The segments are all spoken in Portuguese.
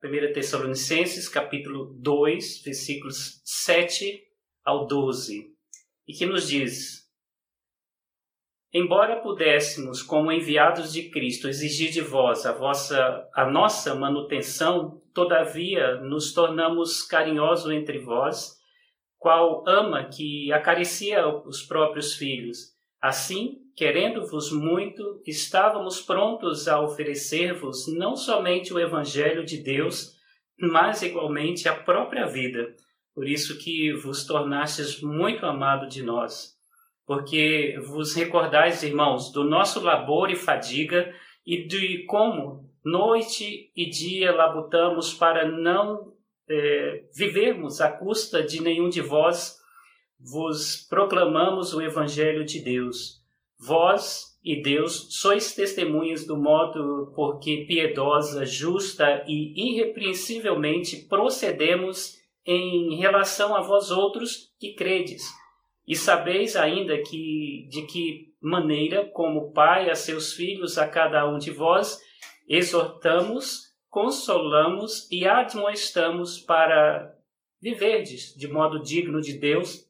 1 Tessalonicenses, capítulo 2, versículos 7 ao 12, e que nos diz: Embora pudéssemos, como enviados de Cristo, exigir de vós a vossa a nossa manutenção, todavia nos tornamos carinhosos entre vós, qual ama que acaricia os próprios filhos. Assim, querendo-vos muito, estávamos prontos a oferecer-vos não somente o evangelho de Deus, mas igualmente a própria vida. Por isso que vos tornastes muito amado de nós porque vos recordais, irmãos, do nosso labor e fadiga e de como noite e dia labutamos para não é, vivermos à custa de nenhum de vós, vos proclamamos o Evangelho de Deus. Vós e Deus sois testemunhas do modo por que piedosa, justa e irrepreensivelmente procedemos em relação a vós outros que credes e sabeis ainda que de que maneira, como pai a seus filhos, a cada um de vós, exortamos, consolamos e admoestamos para viverdes de modo digno de Deus,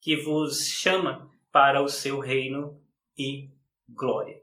que vos chama para o seu reino e glória.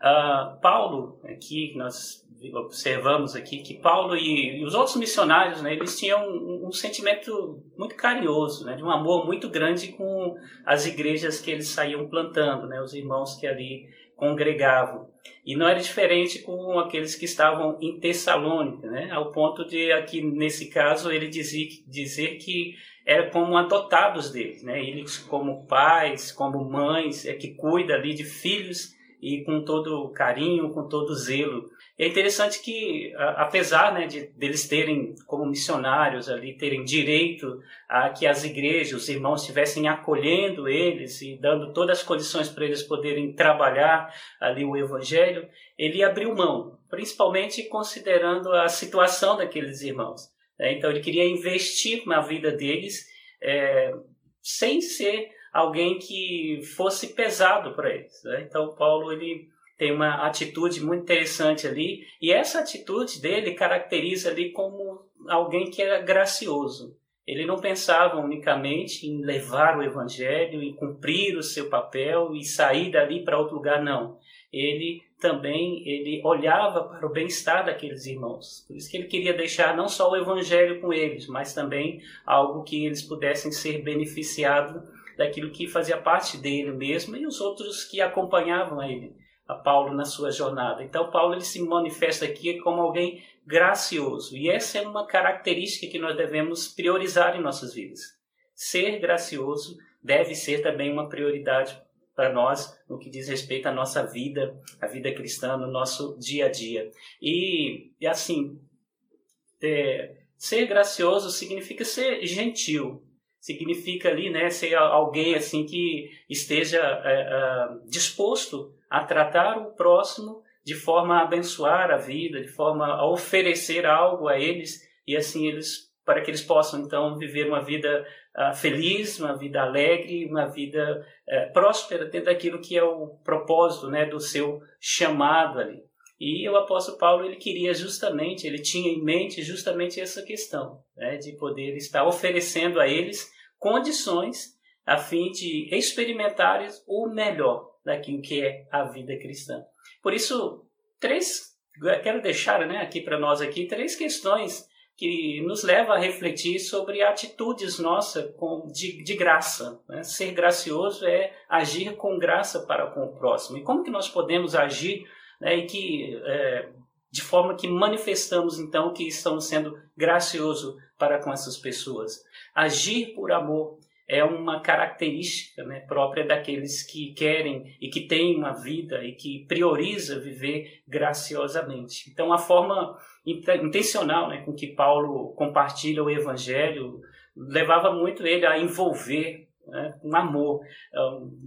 Uh, Paulo, aqui nós observamos aqui que Paulo e, e os outros missionários, né, eles tinham um, um, sentimento muito carinhoso, né, de um amor muito grande com as igrejas que eles saíam plantando, né, os irmãos que ali congregavam. E não era diferente com aqueles que estavam em Tessalônica, né, ao ponto de aqui nesse caso ele dizer, dizer que era como adotados deles, né, eles como pais, como mães, é que cuida ali de filhos e com todo carinho, com todo zelo. É interessante que, apesar né, de deles terem, como missionários ali, terem direito a que as igrejas, os irmãos estivessem acolhendo eles e dando todas as condições para eles poderem trabalhar ali o evangelho, ele abriu mão, principalmente considerando a situação daqueles irmãos. Né? Então ele queria investir na vida deles é, sem ser alguém que fosse pesado para eles. Né? Então Paulo ele tem uma atitude muito interessante ali, e essa atitude dele caracteriza ali como alguém que era gracioso. Ele não pensava unicamente em levar o evangelho, em cumprir o seu papel e sair dali para outro lugar, não. Ele também ele olhava para o bem-estar daqueles irmãos. Por isso que ele queria deixar não só o evangelho com eles, mas também algo que eles pudessem ser beneficiados daquilo que fazia parte dele mesmo e os outros que acompanhavam ele a Paulo na sua jornada. Então, Paulo ele se manifesta aqui como alguém gracioso. E essa é uma característica que nós devemos priorizar em nossas vidas. Ser gracioso deve ser também uma prioridade para nós no que diz respeito à nossa vida, a vida cristã, no nosso dia a dia. E, e assim, é, ser gracioso significa ser gentil, significa ali, né, ser alguém assim que esteja é, é, disposto a tratar o próximo de forma a abençoar a vida, de forma a oferecer algo a eles e assim eles para que eles possam então viver uma vida uh, feliz, uma vida alegre, uma vida uh, próspera dentro daquilo que é o propósito, né, do seu chamado ali. E o apóstolo Paulo ele queria justamente, ele tinha em mente justamente essa questão, né, de poder estar oferecendo a eles condições a fim de experimentarem o melhor daquilo que é a vida cristã. Por isso, três, quero deixar né, aqui para nós aqui três questões que nos levam a refletir sobre atitudes nossas de, de graça. Né? Ser gracioso é agir com graça para com o próximo. E como que nós podemos agir né, e que, é, de forma que manifestamos então que estamos sendo graciosos para com essas pessoas? Agir por amor é uma característica né, própria daqueles que querem e que têm uma vida e que prioriza viver graciosamente. Então, a forma intencional né, com que Paulo compartilha o Evangelho levava muito ele a envolver né, um amor,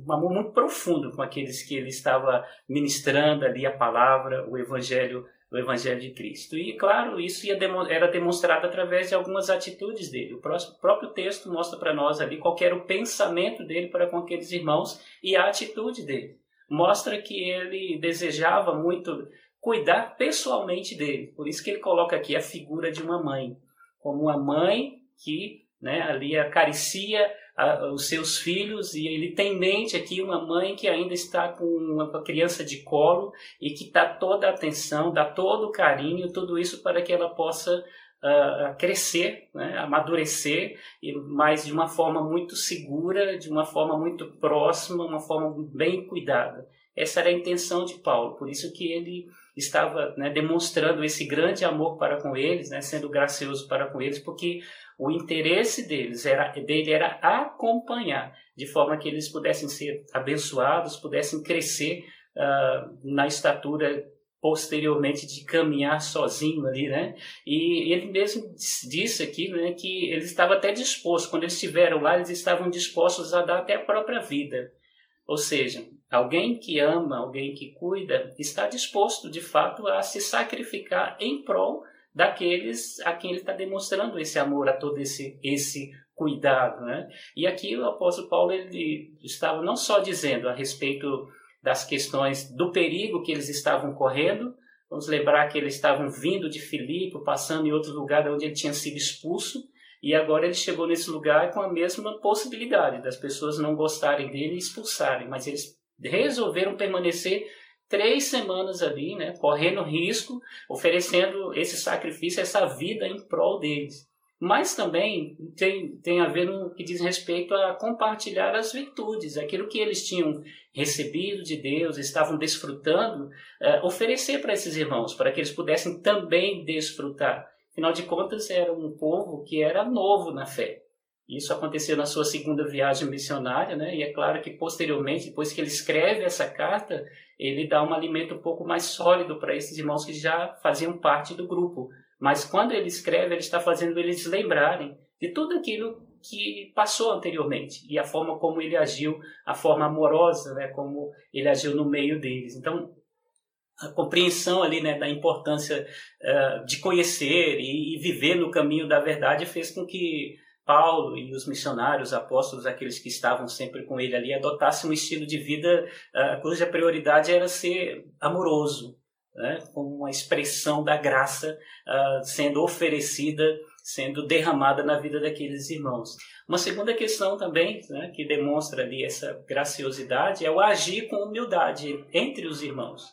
um amor muito profundo com aqueles que ele estava ministrando ali a palavra, o Evangelho do Evangelho de Cristo. E, claro, isso era demonstrado através de algumas atitudes dele. O próprio texto mostra para nós ali qual era o pensamento dele para com aqueles irmãos e a atitude dele. Mostra que ele desejava muito cuidar pessoalmente dele. Por isso que ele coloca aqui a figura de uma mãe, como uma mãe que né, ali acaricia a, os seus filhos e ele tem em mente aqui uma mãe que ainda está com uma criança de colo e que dá toda a atenção, dá todo o carinho, tudo isso para que ela possa uh, crescer, né, amadurecer, mas de uma forma muito segura, de uma forma muito próxima, uma forma bem cuidada. Essa era a intenção de Paulo, por isso que ele estava né, demonstrando esse grande amor para com eles, né, sendo gracioso para com eles, porque o interesse deles era, dele era acompanhar, de forma que eles pudessem ser abençoados, pudessem crescer uh, na estatura posteriormente de caminhar sozinho ali, né? E ele mesmo disse aqui, né, que ele estava até disposto, quando eles estiveram lá, eles estavam dispostos a dar até a própria vida. Ou seja, alguém que ama, alguém que cuida, está disposto, de fato, a se sacrificar em prol daqueles a quem ele está demonstrando esse amor, a todo esse, esse cuidado. Né? E aqui o apóstolo Paulo ele estava não só dizendo a respeito das questões do perigo que eles estavam correndo, vamos lembrar que eles estavam vindo de Filipe, passando em outro lugar onde ele tinha sido expulso, e agora ele chegou nesse lugar com a mesma possibilidade das pessoas não gostarem dele e expulsarem, mas eles resolveram permanecer três semanas ali, né, correndo risco, oferecendo esse sacrifício, essa vida em prol deles. Mas também tem, tem a ver no que diz respeito a compartilhar as virtudes, aquilo que eles tinham recebido de Deus, estavam desfrutando, é, oferecer para esses irmãos, para que eles pudessem também desfrutar. Afinal de contas, era um povo que era novo na fé. Isso aconteceu na sua segunda viagem missionária, né? E é claro que posteriormente, depois que ele escreve essa carta, ele dá um alimento um pouco mais sólido para esses irmãos que já faziam parte do grupo. Mas quando ele escreve, ele está fazendo eles lembrarem de tudo aquilo que passou anteriormente e a forma como ele agiu, a forma amorosa, né, como ele agiu no meio deles. Então, a compreensão ali né, da importância uh, de conhecer e, e, viver no caminho da verdade fez com que Paulo e os missionários, apóstolos, aqueles que estavam sempre com ele ali, adotassem um estilo de vida uh, cuja prioridade era ser amoroso, né, como uma expressão da graça uh, sendo oferecida, sendo derramada na vida daqueles irmãos. Uma segunda questão também, né, que demonstra ali essa graciosidade, é o agir com humildade entre os irmãos.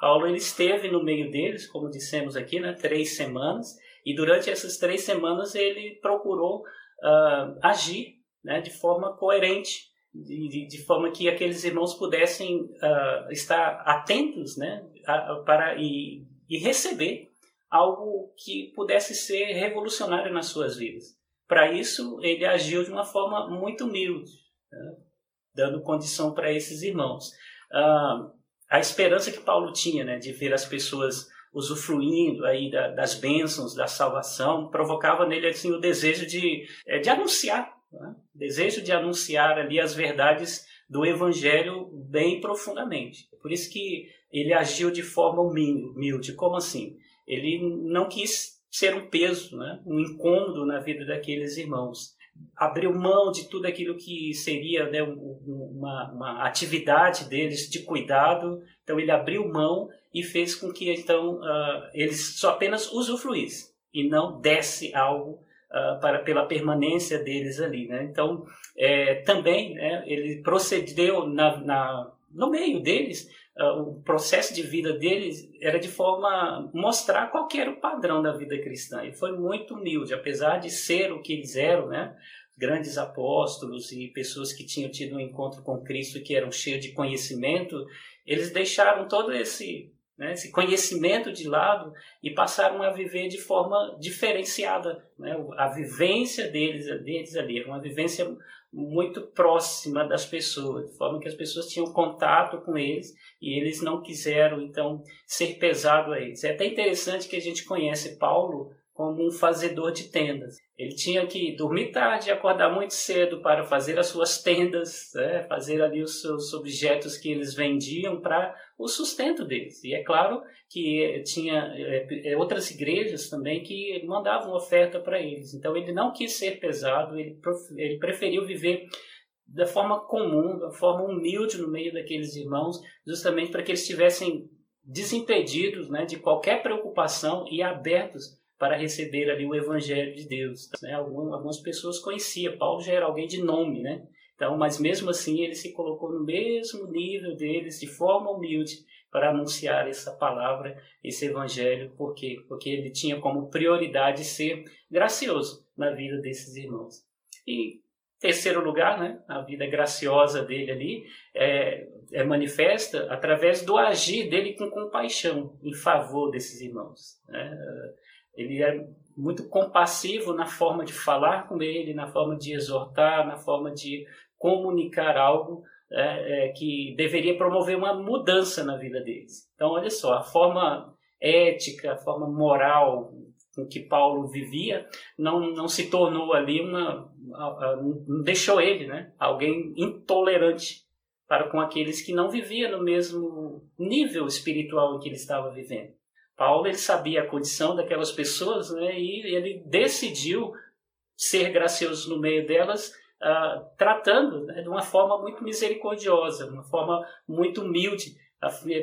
Paulo ele esteve no meio deles, como dissemos aqui, né, três semanas, e durante essas três semanas ele procurou uh, agir né, de forma coerente, de, de, de, forma que aqueles irmãos pudessem uh, estar atentos né, a, a, para, e, e receber algo que pudesse ser revolucionário nas suas vidas. Para isso, ele agiu de uma forma muito humilde, né, dando condição para esses irmãos. Uh, a esperança que Paulo tinha né, de ver as pessoas usufruindo aí da, das bênçãos da salvação, provocava nele assim o desejo de, é, de anunciar, né? desejo de anunciar ali as verdades do evangelho bem profundamente. Por isso que ele agiu de forma humilde. Como assim? Ele não quis ser um peso, né? um incômodo na vida daqueles irmãos. Abriu mão de tudo aquilo que seria né, uma, uma atividade deles de cuidado. Então ele abriu mão e fez com que então uh, eles só apenas usufruíssem e não desse algo uh, para pela permanência deles ali, né? Então é, também né, ele procedeu na, na, no meio deles o processo de vida deles era de forma mostrar qual era o padrão da vida cristã e foi muito humilde, apesar de ser o que eles eram, né? grandes apóstolos e pessoas que tinham tido um encontro com Cristo que eram cheios de conhecimento, eles deixaram todo esse né, esse conhecimento de lado e passaram a viver de forma diferenciada. Né? A vivência deles, deles ali era uma vivência muito próxima das pessoas, de forma que as pessoas tinham contato com eles e eles não quiseram, então, ser pesado a eles. É até interessante que a gente conhece Paulo como um fazedor de tendas. Ele tinha que dormir tarde e acordar muito cedo para fazer as suas tendas, né? fazer ali os seus objetos que eles vendiam para o sustento deles. E é claro que tinha é, outras igrejas também que mandavam oferta para eles. Então ele não quis ser pesado, ele, preferiu viver da forma comum, da forma humilde no meio daqueles irmãos, justamente para que eles tivessem desimpedidos né, de qualquer preocupação e abertos para receber ali o evangelho de Deus. Né? Algumas pessoas conheciam, Paulo já era alguém de nome, né? Então, mas mesmo assim ele se colocou no mesmo nível deles, de forma humilde, para anunciar essa palavra, esse evangelho, por quê? Porque ele tinha como prioridade ser gracioso na vida desses irmãos. E terceiro lugar, né, a vida graciosa dele ali é, é manifesta através do agir dele com compaixão em favor desses irmãos. Né? Ele é muito compassivo na forma de falar com ele, na forma de exortar, na forma de comunicar algo é, é, que deveria promover uma mudança na vida deles. Então, olha só, a forma ética, a forma moral com que Paulo vivia não, não se tornou ali uma. não deixou ele, né? Alguém intolerante para com aqueles que não viviam no mesmo nível espiritual em que ele estava vivendo. Paulo ele sabia a condição daquelas pessoas né, e ele decidiu ser gracioso no meio delas uh, tratando né, de uma forma muito misericordiosa, uma forma muito humilde,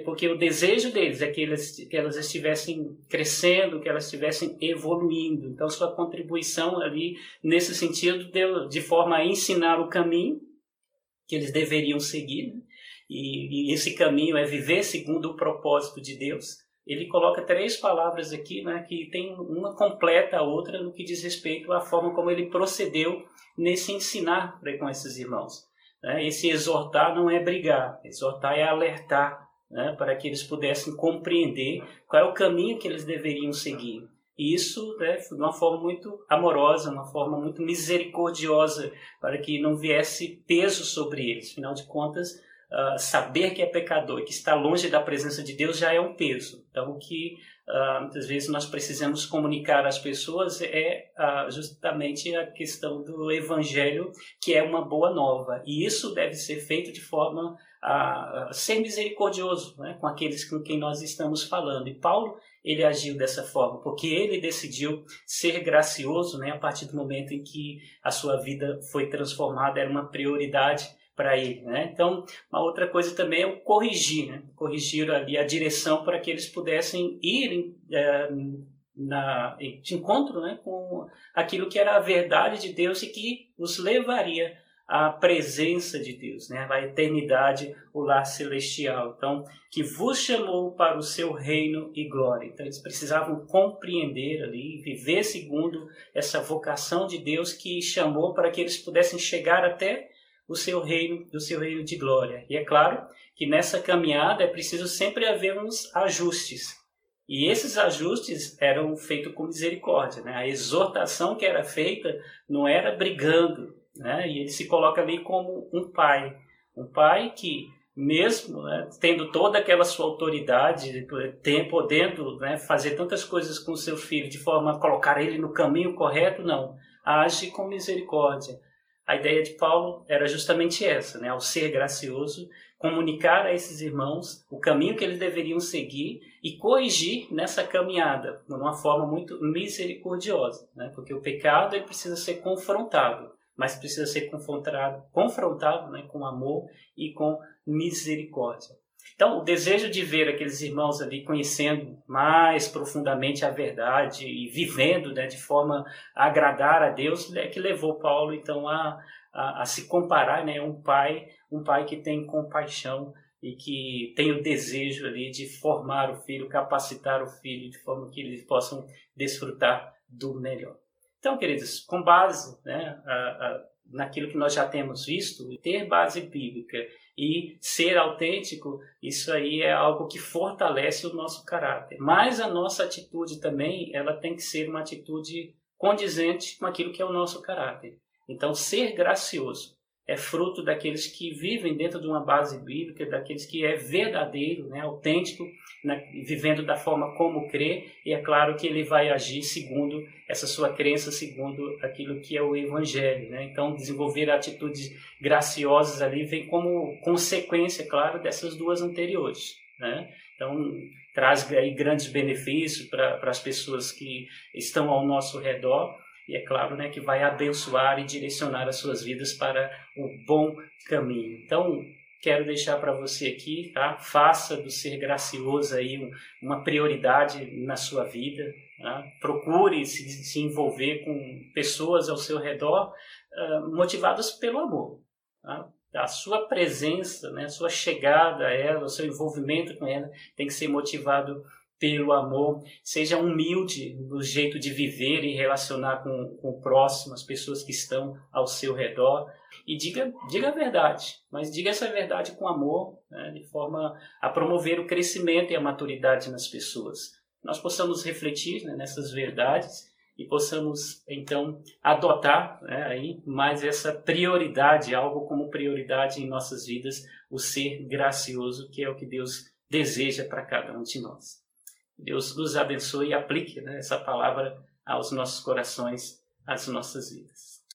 porque o desejo deles é que, eles, que elas estivessem crescendo, que elas estivessem evoluindo. Então, sua contribuição ali, nesse sentido, de, de forma a ensinar o caminho que eles deveriam seguir, né? e, e esse caminho é viver segundo o propósito de Deus ele coloca três palavras aqui, né, que tem uma completa a outra no que diz respeito à forma como ele procedeu nesse ensinar com esses irmãos. Né? Esse exortar não é brigar, exortar é alertar, né, para que eles pudessem compreender qual é o caminho que eles deveriam seguir. E isso né, de uma forma muito amorosa, uma forma muito misericordiosa, para que não viesse peso sobre eles. Afinal de contas, uh, saber que é pecador e que está longe da presença de Deus já é um peso. Então, o que uh, muitas vezes nós precisamos comunicar às pessoas é uh, justamente a questão do evangelho, que é uma boa nova. E isso deve ser feito de forma a ser misericordioso né, com aqueles com quem nós estamos falando. E Paulo ele agiu dessa forma, porque ele decidiu ser gracioso né, a partir do momento em que a sua vida foi transformada, era uma prioridade para ele. Né? Então, uma outra coisa também é o corrigir, né? corrigir ali a direção para que eles pudessem ir é, na, de encontro né, com aquilo que era a verdade de Deus e que os levaria à presença de Deus, né, à eternidade, o lar celestial. Então, que vos chamou para o seu reino e glória. Então, eles precisavam compreender ali, viver segundo essa vocação de Deus que chamou para que eles pudessem chegar até o seu reino, do seu reino de glória. E é claro que nessa caminhada é preciso sempre haver uns ajustes. E esses ajustes eram feitos com misericórdia. Né? A exortação que era feita não era brigando. Né? E ele se coloca ali como um pai. Um pai que, mesmo né, tendo toda aquela sua autoridade, tem, podendo né, fazer tantas coisas com seu filho de forma a colocar ele no caminho correto, não. Age com misericórdia a ideia de Paulo era justamente essa, né? ao ser gracioso, comunicar a esses irmãos o caminho que eles deveriam seguir e corrigir nessa caminhada de uma forma muito misericordiosa, né? porque o pecado ele precisa ser confrontado, mas precisa ser confrontado, confrontado né? com amor e com misericórdia. Então, o desejo de ver aqueles irmãos ali conhecendo mais profundamente a verdade e vivendo né, de forma a agradar a Deus é que levou Paulo então a, a, a se comparar, né, um pai, um pai que tem compaixão e que tem o desejo ali de formar o filho, capacitar o filho de forma que eles possam desfrutar do melhor. Então, queridos, com base né, a, a, naquilo que nós já temos visto, ter base bíblica e ser autêntico, isso aí é algo que fortalece o nosso caráter. Mas a nossa atitude também, ela tem que ser uma atitude condizente com aquilo que é o nosso caráter. Então, ser gracioso é fruto daqueles que vivem dentro de uma base bíblica, daqueles que é verdadeiro, né, autêntico, né, vivendo da forma como crê, e é claro que ele vai agir segundo essa sua crença, segundo aquilo que é o evangelho. Né? Então, desenvolver atitudes graciosas ali vem como consequência, claro, dessas duas anteriores. Né? Então, traz aí grandes benefícios para as pessoas que estão ao nosso redor, e é claro né, que vai abençoar e direcionar as suas vidas para o bom caminho. Então, quero deixar para você aqui, tá? Faça do ser gracioso aí uma prioridade na sua vida. Tá? Procure se, se envolver com pessoas ao seu redor uh, motivadas pelo amor. Tá? A sua presença, né, a sua chegada a ela, o seu envolvimento com ela tem que ser motivado pelo amor, seja humilde no jeito de viver e relacionar com, com o próximo, as pessoas que estão ao seu redor, e diga, diga a verdade, mas diga essa verdade com amor, né, de forma a promover o crescimento e a maturidade nas pessoas. Nós possamos refletir né, nessas verdades e possamos então adotar né, aí mais essa prioridade, algo como prioridade em nossas vidas, o ser gracioso, que é o que Deus deseja para cada um de nós. Deus nos abençoe e aplique né, essa palavra aos nossos corações, às nossas vidas.